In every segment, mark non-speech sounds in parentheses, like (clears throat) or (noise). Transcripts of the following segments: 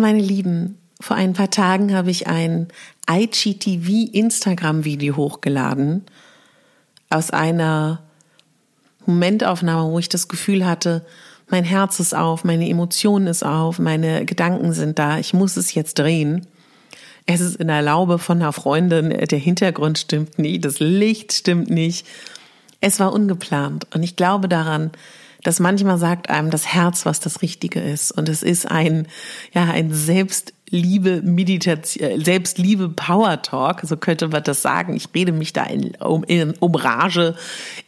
Meine Lieben, vor ein paar Tagen habe ich ein IGTV Instagram-Video hochgeladen aus einer Momentaufnahme, wo ich das Gefühl hatte, mein Herz ist auf, meine Emotionen ist auf, meine Gedanken sind da, ich muss es jetzt drehen. Es ist in der Laube von einer Freundin, der Hintergrund stimmt nicht, das Licht stimmt nicht. Es war ungeplant und ich glaube daran, dass manchmal sagt einem das Herz, was das Richtige ist. Und es ist ein, ja, ein Selbstliebe Meditation, Selbstliebe Power Talk, so könnte man das sagen. Ich rede mich da in, um, in, um Rage,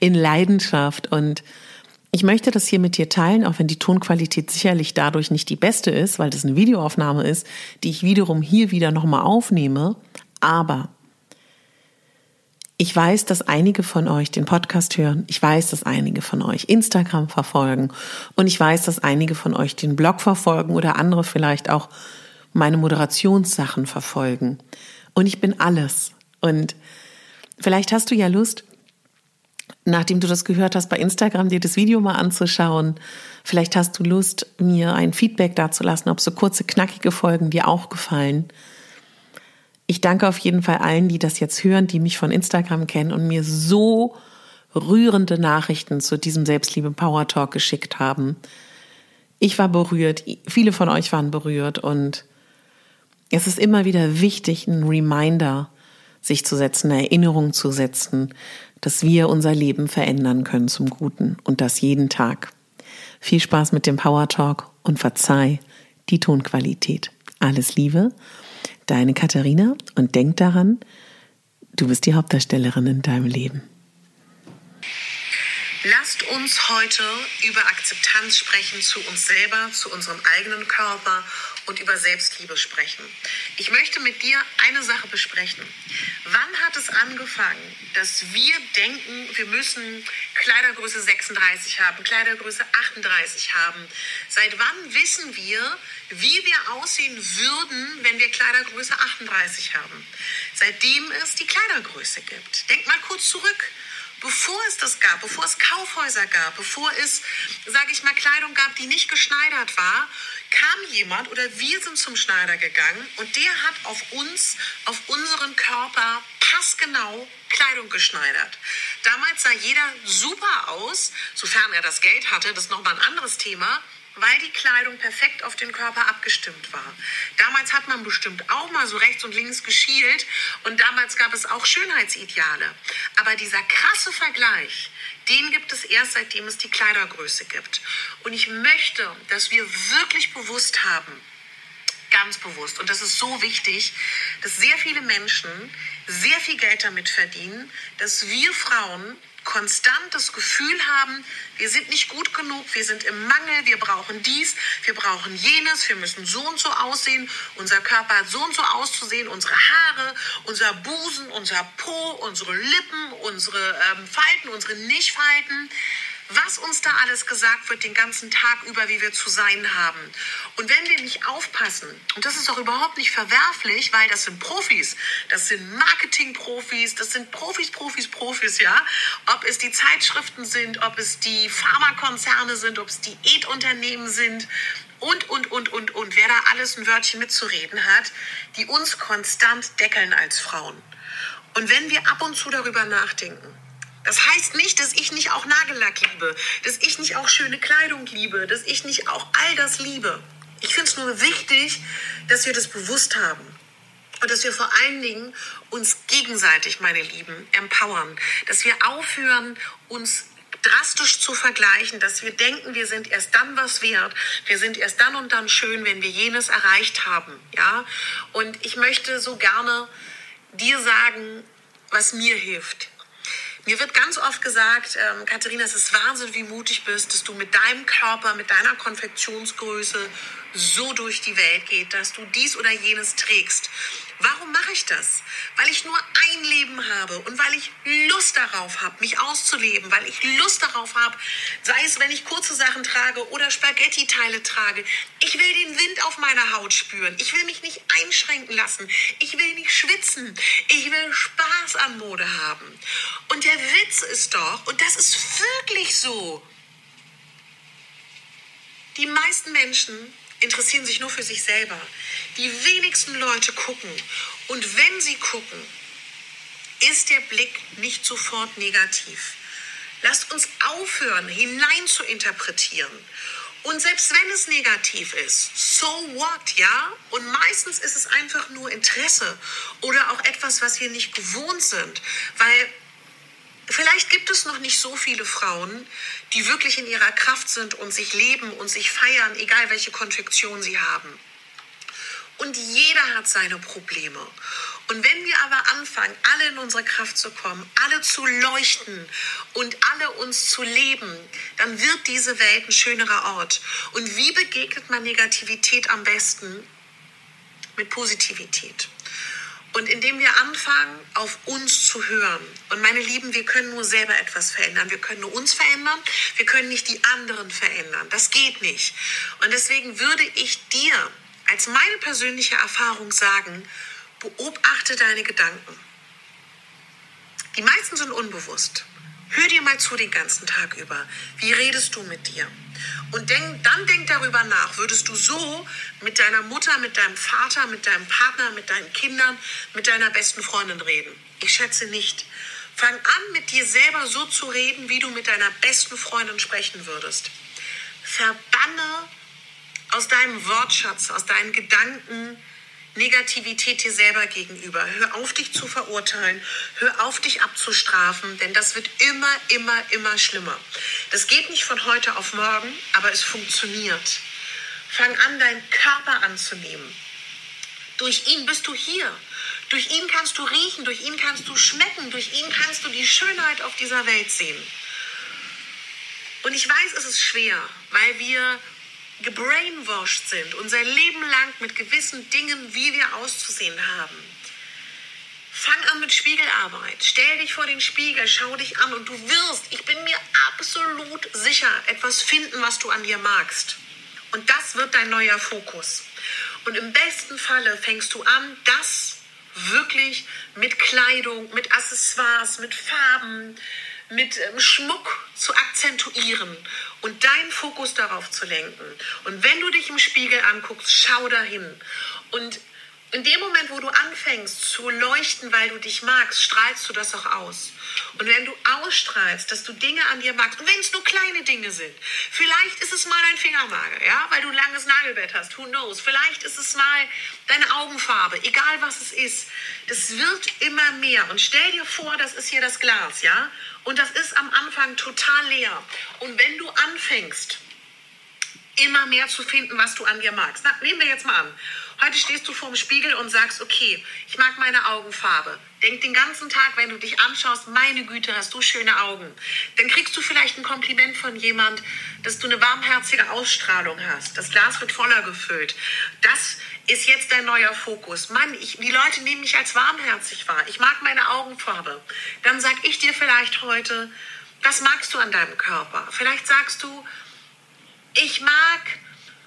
in Leidenschaft und ich möchte das hier mit dir teilen, auch wenn die Tonqualität sicherlich dadurch nicht die beste ist, weil das eine Videoaufnahme ist, die ich wiederum hier wieder nochmal aufnehme. Aber ich weiß, dass einige von euch den Podcast hören. Ich weiß, dass einige von euch Instagram verfolgen. Und ich weiß, dass einige von euch den Blog verfolgen oder andere vielleicht auch meine Moderationssachen verfolgen. Und ich bin alles. Und vielleicht hast du ja Lust, nachdem du das gehört hast, bei Instagram dir das Video mal anzuschauen. Vielleicht hast du Lust, mir ein Feedback dazulassen, ob so kurze, knackige Folgen dir auch gefallen. Ich danke auf jeden Fall allen, die das jetzt hören, die mich von Instagram kennen und mir so rührende Nachrichten zu diesem Selbstliebe Power Talk geschickt haben. Ich war berührt, viele von euch waren berührt und es ist immer wieder wichtig, einen Reminder sich zu setzen, eine Erinnerung zu setzen, dass wir unser Leben verändern können zum Guten und das jeden Tag. Viel Spaß mit dem Power Talk und verzeih die Tonqualität. Alles Liebe deine Katharina und denk daran, du bist die Hauptdarstellerin in deinem Leben. Lasst uns heute über Akzeptanz sprechen zu uns selber, zu unserem eigenen Körper und über Selbstliebe sprechen. Ich möchte mit dir eine Sache besprechen. Wann hat es angefangen, dass wir denken, wir müssen Kleidergröße 36 haben, Kleidergröße 38 haben? Seit wann wissen wir, wie wir aussehen würden, wenn wir Kleidergröße 38 haben? Seitdem es die Kleidergröße gibt. Denk mal kurz zurück bevor es das gab, bevor es Kaufhäuser gab, bevor es, sage ich mal, Kleidung gab, die nicht geschneidert war, kam jemand oder wir sind zum Schneider gegangen und der hat auf uns, auf unseren Körper passgenau Kleidung geschneidert. Damals sah jeder super aus, sofern er das Geld hatte, das ist nochmal ein anderes Thema weil die Kleidung perfekt auf den Körper abgestimmt war. Damals hat man bestimmt auch mal so rechts und links geschielt und damals gab es auch Schönheitsideale. Aber dieser krasse Vergleich, den gibt es erst seitdem es die Kleidergröße gibt. Und ich möchte, dass wir wirklich bewusst haben, ganz bewusst, und das ist so wichtig, dass sehr viele Menschen sehr viel Geld damit verdienen, dass wir Frauen konstant das Gefühl haben, wir sind nicht gut genug, wir sind im Mangel, wir brauchen dies, wir brauchen jenes, wir müssen so und so aussehen, unser Körper hat so und so auszusehen, unsere Haare, unser Busen, unser Po, unsere Lippen, unsere ähm, Falten, unsere Nichtfalten, was uns da alles gesagt wird den ganzen Tag über, wie wir zu sein haben. Und wenn wir nicht aufpassen, und das ist auch überhaupt nicht verwerflich, weil das sind Profis, das sind Marketingprofis, das sind Profis, Profis, Profis, ja. Ob es die Zeitschriften sind, ob es die Pharmakonzerne sind, ob es Diätunternehmen sind, und, und, und, und, und, wer da alles ein Wörtchen mitzureden hat, die uns konstant deckeln als Frauen. Und wenn wir ab und zu darüber nachdenken, das heißt nicht, dass ich nicht auch Nagellack liebe, dass ich nicht auch schöne Kleidung liebe, dass ich nicht auch all das liebe. Ich finde es nur wichtig, dass wir das bewusst haben. Und dass wir vor allen Dingen uns gegenseitig, meine Lieben, empowern. Dass wir aufhören, uns drastisch zu vergleichen, dass wir denken, wir sind erst dann was wert, wir sind erst dann und dann schön, wenn wir jenes erreicht haben, ja. Und ich möchte so gerne dir sagen, was mir hilft. Mir wird ganz oft gesagt, ähm, Katharina, es ist Wahnsinn, wie mutig bist, dass du mit deinem Körper, mit deiner Konfektionsgröße so durch die Welt geht, dass du dies oder jenes trägst. Warum mache ich das? Weil ich nur ein Leben habe und weil ich Lust darauf habe, mich auszuleben, weil ich Lust darauf habe, sei es, wenn ich kurze Sachen trage oder Spaghetti-Teile trage. Ich will den Wind auf meiner Haut spüren. Ich will mich nicht einschränken lassen. Ich will nicht schwitzen. Ich will Spaß an Mode haben. Und der Witz ist doch, und das ist wirklich so, die meisten Menschen interessieren sich nur für sich selber. Die wenigsten Leute gucken. Und wenn sie gucken, ist der Blick nicht sofort negativ. Lasst uns aufhören, hinein zu interpretieren. Und selbst wenn es negativ ist, so what, ja? Und meistens ist es einfach nur Interesse oder auch etwas, was wir nicht gewohnt sind. Weil vielleicht gibt es noch nicht so viele Frauen, die wirklich in ihrer Kraft sind und sich leben und sich feiern, egal welche Konfektion sie haben. Und jeder hat seine Probleme. Und wenn wir aber anfangen, alle in unsere Kraft zu kommen, alle zu leuchten und alle uns zu leben, dann wird diese Welt ein schönerer Ort. Und wie begegnet man Negativität am besten? Mit Positivität. Und indem wir anfangen, auf uns zu hören. Und meine Lieben, wir können nur selber etwas verändern. Wir können nur uns verändern. Wir können nicht die anderen verändern. Das geht nicht. Und deswegen würde ich dir als meine persönliche Erfahrung sagen, beobachte deine Gedanken. Die meisten sind unbewusst. Hör dir mal zu den ganzen Tag über. Wie redest du mit dir? Und denk, dann denk darüber nach. Würdest du so mit deiner Mutter, mit deinem Vater, mit deinem Partner, mit deinen Kindern, mit deiner besten Freundin reden? Ich schätze nicht. Fang an, mit dir selber so zu reden, wie du mit deiner besten Freundin sprechen würdest. Verbanne aus deinem Wortschatz, aus deinen Gedanken, Negativität dir selber gegenüber. Hör auf, dich zu verurteilen. Hör auf, dich abzustrafen, denn das wird immer, immer, immer schlimmer. Das geht nicht von heute auf morgen, aber es funktioniert. Fang an, deinen Körper anzunehmen. Durch ihn bist du hier. Durch ihn kannst du riechen, durch ihn kannst du schmecken, durch ihn kannst du die Schönheit auf dieser Welt sehen. Und ich weiß, es ist schwer, weil wir gebrainwashed sind, unser Leben lang mit gewissen Dingen, wie wir auszusehen haben. Fang an mit Spiegelarbeit. Stell dich vor den Spiegel, schau dich an und du wirst, ich bin mir absolut sicher, etwas finden, was du an dir magst. Und das wird dein neuer Fokus. Und im besten Falle fängst du an, das wirklich mit Kleidung, mit Accessoires, mit Farben, mit ähm, Schmuck zu akzentuieren und deinen Fokus darauf zu lenken. Und wenn du dich im Spiegel anguckst, schau dahin. Und in dem Moment, wo du anfängst zu leuchten, weil du dich magst, strahlst du das auch aus. Und wenn du ausstrahlst, dass du Dinge an dir magst, und wenn es nur kleine Dinge sind, vielleicht ist es mal dein Fingernagel, ja, weil du ein langes Nagelbett hast, who knows, vielleicht ist es mal deine Augenfarbe, egal was es ist, das wird immer mehr. Und stell dir vor, das ist hier das Glas, ja, und das ist am Anfang total leer. Und wenn du anfängst, immer mehr zu finden, was du an dir magst. Na, nehmen wir jetzt mal an. Heute stehst du vor dem Spiegel und sagst, okay, ich mag meine Augenfarbe. Denk den ganzen Tag, wenn du dich anschaust, meine Güte, hast du schöne Augen. Dann kriegst du vielleicht ein Kompliment von jemand, dass du eine warmherzige Ausstrahlung hast. Das Glas wird voller gefüllt. Das ist jetzt dein neuer Fokus. Mann, ich, die Leute nehmen mich als warmherzig wahr. Ich mag meine Augenfarbe. Dann sag ich dir vielleicht heute, Was magst du an deinem Körper? Vielleicht sagst du, ich mag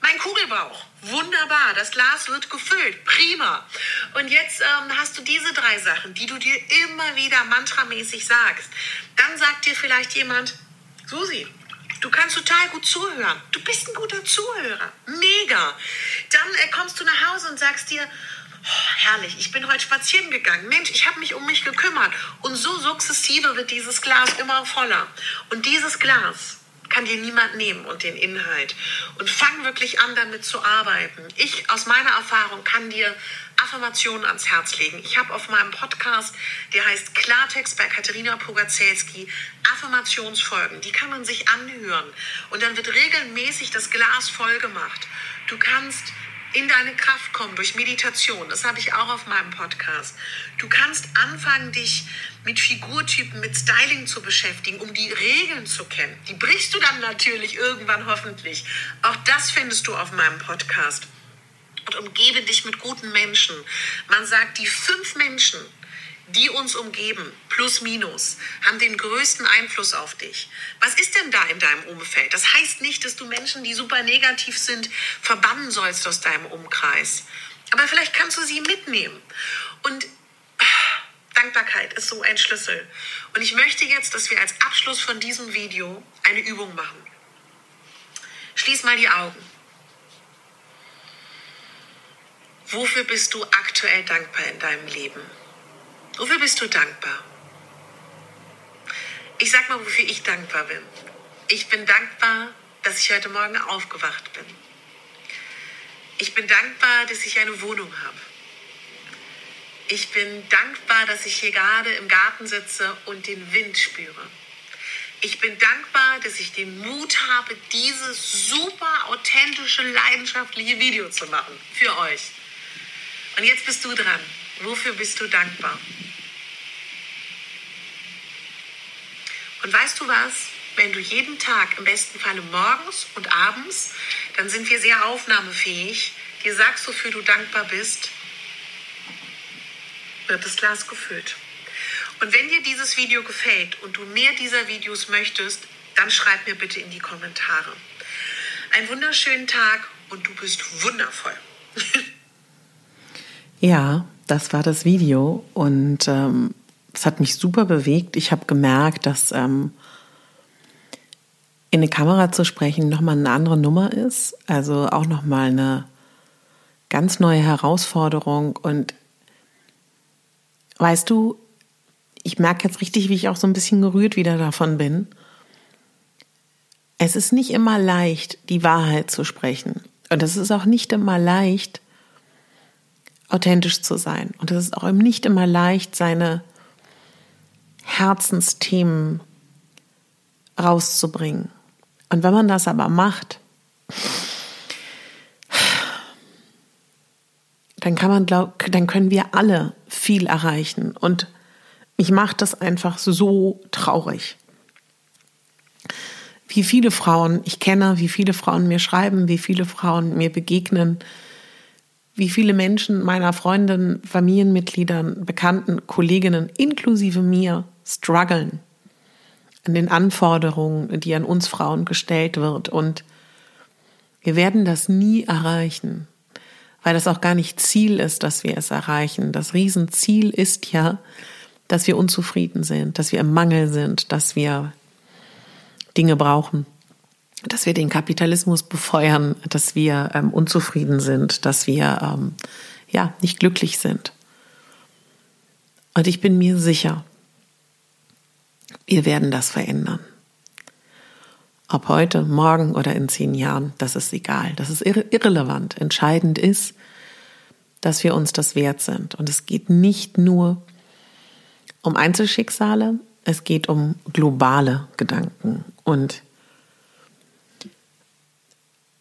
mein Kugelbauch. Wunderbar, das Glas wird gefüllt. Prima. Und jetzt ähm, hast du diese drei Sachen, die du dir immer wieder mantramäßig sagst. Dann sagt dir vielleicht jemand, Susi, du kannst total gut zuhören. Du bist ein guter Zuhörer. Mega. Dann äh, kommst du nach Hause und sagst dir, oh, herrlich, ich bin heute spazieren gegangen. Mensch, ich habe mich um mich gekümmert. Und so sukzessive wird dieses Glas immer voller. Und dieses Glas kann dir niemand nehmen und den Inhalt. Und fang wirklich an, damit zu arbeiten. Ich aus meiner Erfahrung kann dir Affirmationen ans Herz legen. Ich habe auf meinem Podcast, der heißt Klartext bei Katharina Pogacelski, Affirmationsfolgen. Die kann man sich anhören. Und dann wird regelmäßig das Glas voll gemacht. Du kannst in deine Kraft kommen durch Meditation. Das habe ich auch auf meinem Podcast. Du kannst anfangen, dich mit Figurtypen, mit Styling zu beschäftigen, um die Regeln zu kennen. Die brichst du dann natürlich irgendwann hoffentlich. Auch das findest du auf meinem Podcast. Und umgebe dich mit guten Menschen. Man sagt, die fünf Menschen, die uns umgeben, plus minus, haben den größten Einfluss auf dich. Was ist denn da in deinem Umfeld? Das heißt nicht, dass du Menschen, die super negativ sind, verbannen sollst aus deinem Umkreis. Aber vielleicht kannst du sie mitnehmen. Und ah, Dankbarkeit ist so ein Schlüssel. Und ich möchte jetzt, dass wir als Abschluss von diesem Video eine Übung machen. Schließ mal die Augen. Wofür bist du aktuell dankbar in deinem Leben? Wofür bist du dankbar? Ich sag mal, wofür ich dankbar bin. Ich bin dankbar, dass ich heute Morgen aufgewacht bin. Ich bin dankbar, dass ich eine Wohnung habe. Ich bin dankbar, dass ich hier gerade im Garten sitze und den Wind spüre. Ich bin dankbar, dass ich den Mut habe, dieses super authentische, leidenschaftliche Video zu machen für euch. Und jetzt bist du dran. Wofür bist du dankbar? Und weißt du was? Wenn du jeden Tag, im besten Falle morgens und abends, dann sind wir sehr aufnahmefähig, dir sagst, wofür du dankbar bist, wird das Glas gefüllt. Und wenn dir dieses Video gefällt und du mehr dieser Videos möchtest, dann schreib mir bitte in die Kommentare. Einen wunderschönen Tag und du bist wundervoll. (laughs) ja, das war das Video und ähm, das hat mich super bewegt. Ich habe gemerkt, dass ähm, in eine Kamera zu sprechen nochmal eine andere Nummer ist. Also auch nochmal eine ganz neue Herausforderung. Und weißt du, ich merke jetzt richtig, wie ich auch so ein bisschen gerührt wieder davon bin. Es ist nicht immer leicht, die Wahrheit zu sprechen. Und es ist auch nicht immer leicht, authentisch zu sein. Und es ist auch nicht immer leicht, seine Herzensthemen rauszubringen. Und wenn man das aber macht, dann kann man glaub, dann können wir alle viel erreichen. Und mich macht das einfach so traurig. Wie viele Frauen ich kenne, wie viele Frauen mir schreiben, wie viele Frauen mir begegnen, wie viele Menschen meiner Freundinnen, Familienmitgliedern, Bekannten, Kolleginnen inklusive mir strugglen an den Anforderungen, die an uns Frauen gestellt wird. Und wir werden das nie erreichen, weil das auch gar nicht Ziel ist, dass wir es erreichen. Das Riesenziel ist ja, dass wir unzufrieden sind, dass wir im Mangel sind, dass wir Dinge brauchen, dass wir den Kapitalismus befeuern, dass wir ähm, unzufrieden sind, dass wir ähm, ja nicht glücklich sind. Und ich bin mir sicher, wir werden das verändern. Ob heute, morgen oder in zehn Jahren, das ist egal. Das ist irrelevant. Entscheidend ist, dass wir uns das wert sind. Und es geht nicht nur um Einzelschicksale, es geht um globale Gedanken. Und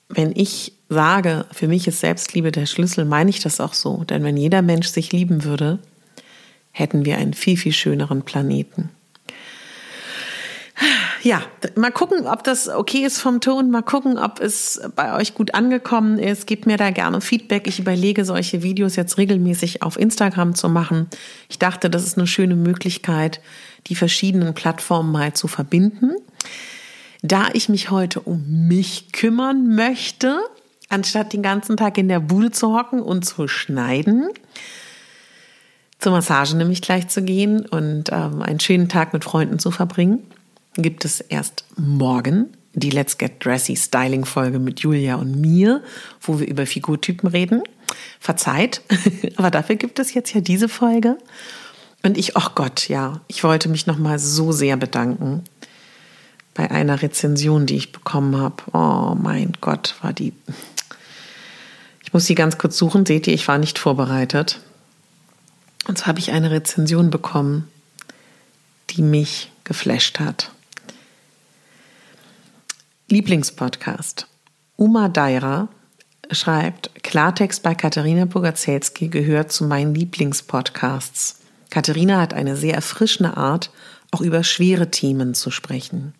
wenn ich sage, für mich ist Selbstliebe der Schlüssel, meine ich das auch so. Denn wenn jeder Mensch sich lieben würde, hätten wir einen viel, viel schöneren Planeten ja, mal gucken, ob das okay ist vom Ton, mal gucken, ob es bei euch gut angekommen ist. Gebt mir da gerne Feedback. Ich überlege, solche Videos jetzt regelmäßig auf Instagram zu machen. Ich dachte, das ist eine schöne Möglichkeit, die verschiedenen Plattformen mal zu verbinden. Da ich mich heute um mich kümmern möchte, anstatt den ganzen Tag in der Bude zu hocken und zu schneiden, zur Massage nämlich gleich zu gehen und ähm, einen schönen Tag mit Freunden zu verbringen, gibt es erst morgen die Let's Get Dressy Styling Folge mit Julia und mir, wo wir über Figurtypen reden. Verzeiht, (laughs) aber dafür gibt es jetzt ja diese Folge. Und ich, oh Gott, ja, ich wollte mich nochmal so sehr bedanken bei einer Rezension, die ich bekommen habe. Oh mein Gott, war die. Ich muss sie ganz kurz suchen. Seht ihr, ich war nicht vorbereitet. Und so habe ich eine Rezension bekommen, die mich geflasht hat. Lieblingspodcast. Uma Daira schreibt, Klartext bei Katharina Bogazelski gehört zu meinen Lieblingspodcasts. Katharina hat eine sehr erfrischende Art, auch über schwere Themen zu sprechen.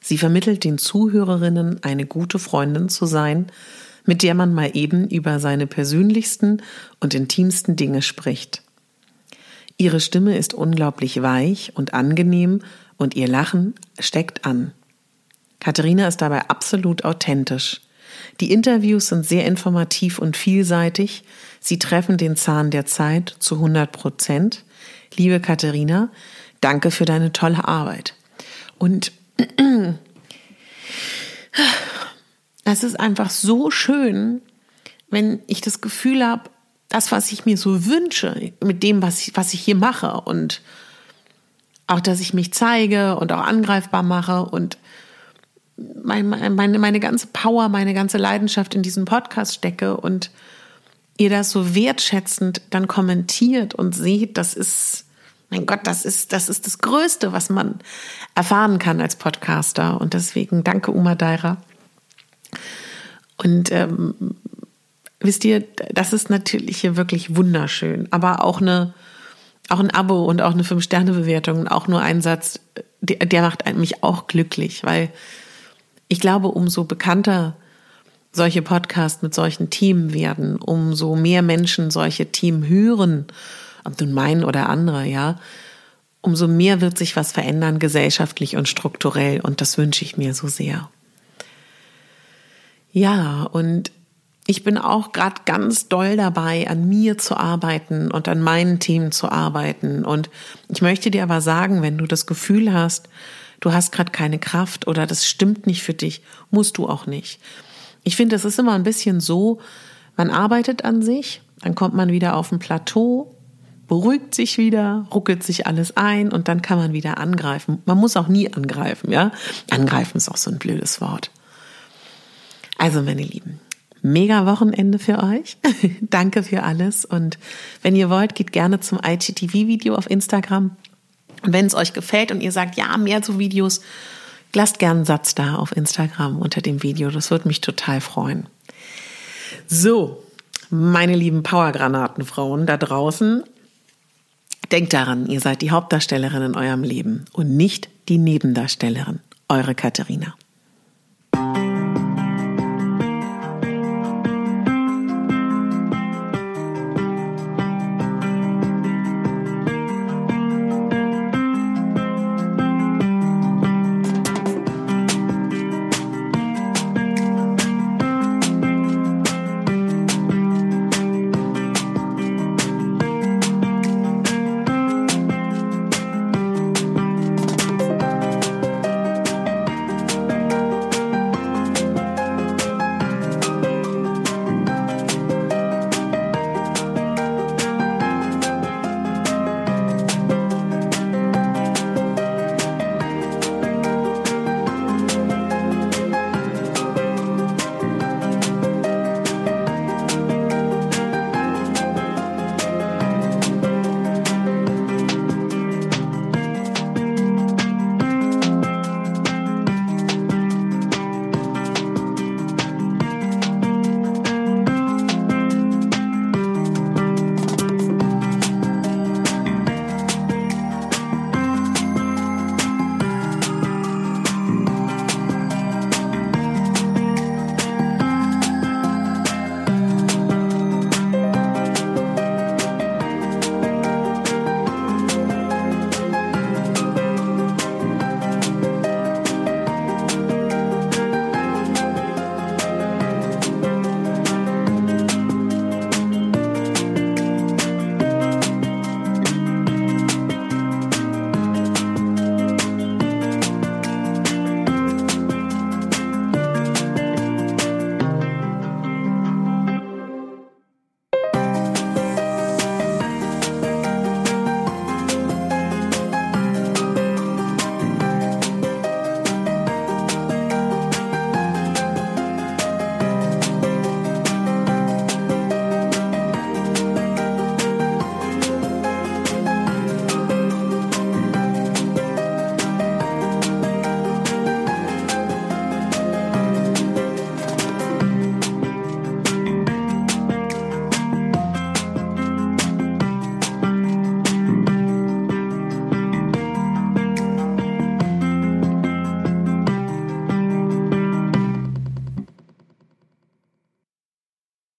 Sie vermittelt den Zuhörerinnen, eine gute Freundin zu sein, mit der man mal eben über seine persönlichsten und intimsten Dinge spricht. Ihre Stimme ist unglaublich weich und angenehm und ihr Lachen steckt an. Katharina ist dabei absolut authentisch. Die Interviews sind sehr informativ und vielseitig. Sie treffen den Zahn der Zeit zu 100 Prozent. Liebe Katharina, danke für deine tolle Arbeit. Und (clears throat) es ist einfach so schön, wenn ich das Gefühl habe, das, was ich mir so wünsche, mit dem, was ich, was ich hier mache und auch, dass ich mich zeige und auch angreifbar mache und meine, meine, meine ganze Power, meine ganze Leidenschaft in diesen Podcast stecke und ihr das so wertschätzend dann kommentiert und seht, das ist, mein Gott, das ist, das ist das Größte, was man erfahren kann als Podcaster. Und deswegen danke Uma Daira. Und ähm, wisst ihr, das ist natürlich hier wirklich wunderschön, aber auch eine, auch ein Abo und auch eine Fünf-Sterne-Bewertung, auch nur ein Satz, der, der macht mich auch glücklich, weil ich glaube, umso bekannter solche Podcasts mit solchen Themen werden, umso mehr Menschen solche Themen hören, ob nun mein oder andere, ja, umso mehr wird sich was verändern, gesellschaftlich und strukturell. Und das wünsche ich mir so sehr. Ja, und ich bin auch gerade ganz doll dabei, an mir zu arbeiten und an meinen Themen zu arbeiten. Und ich möchte dir aber sagen, wenn du das Gefühl hast, du hast gerade keine Kraft oder das stimmt nicht für dich, musst du auch nicht. Ich finde, es ist immer ein bisschen so, man arbeitet an sich, dann kommt man wieder auf ein Plateau, beruhigt sich wieder, ruckelt sich alles ein und dann kann man wieder angreifen. Man muss auch nie angreifen, ja? Angreifen ist auch so ein blödes Wort. Also, meine Lieben, mega Wochenende für euch. (laughs) Danke für alles. Und wenn ihr wollt, geht gerne zum IGTV-Video auf Instagram. Wenn es euch gefällt und ihr sagt, ja, mehr so Videos, lasst gerne einen Satz da auf Instagram unter dem Video. Das würde mich total freuen. So, meine lieben Powergranatenfrauen da draußen, denkt daran, ihr seid die Hauptdarstellerin in eurem Leben und nicht die Nebendarstellerin. Eure Katharina.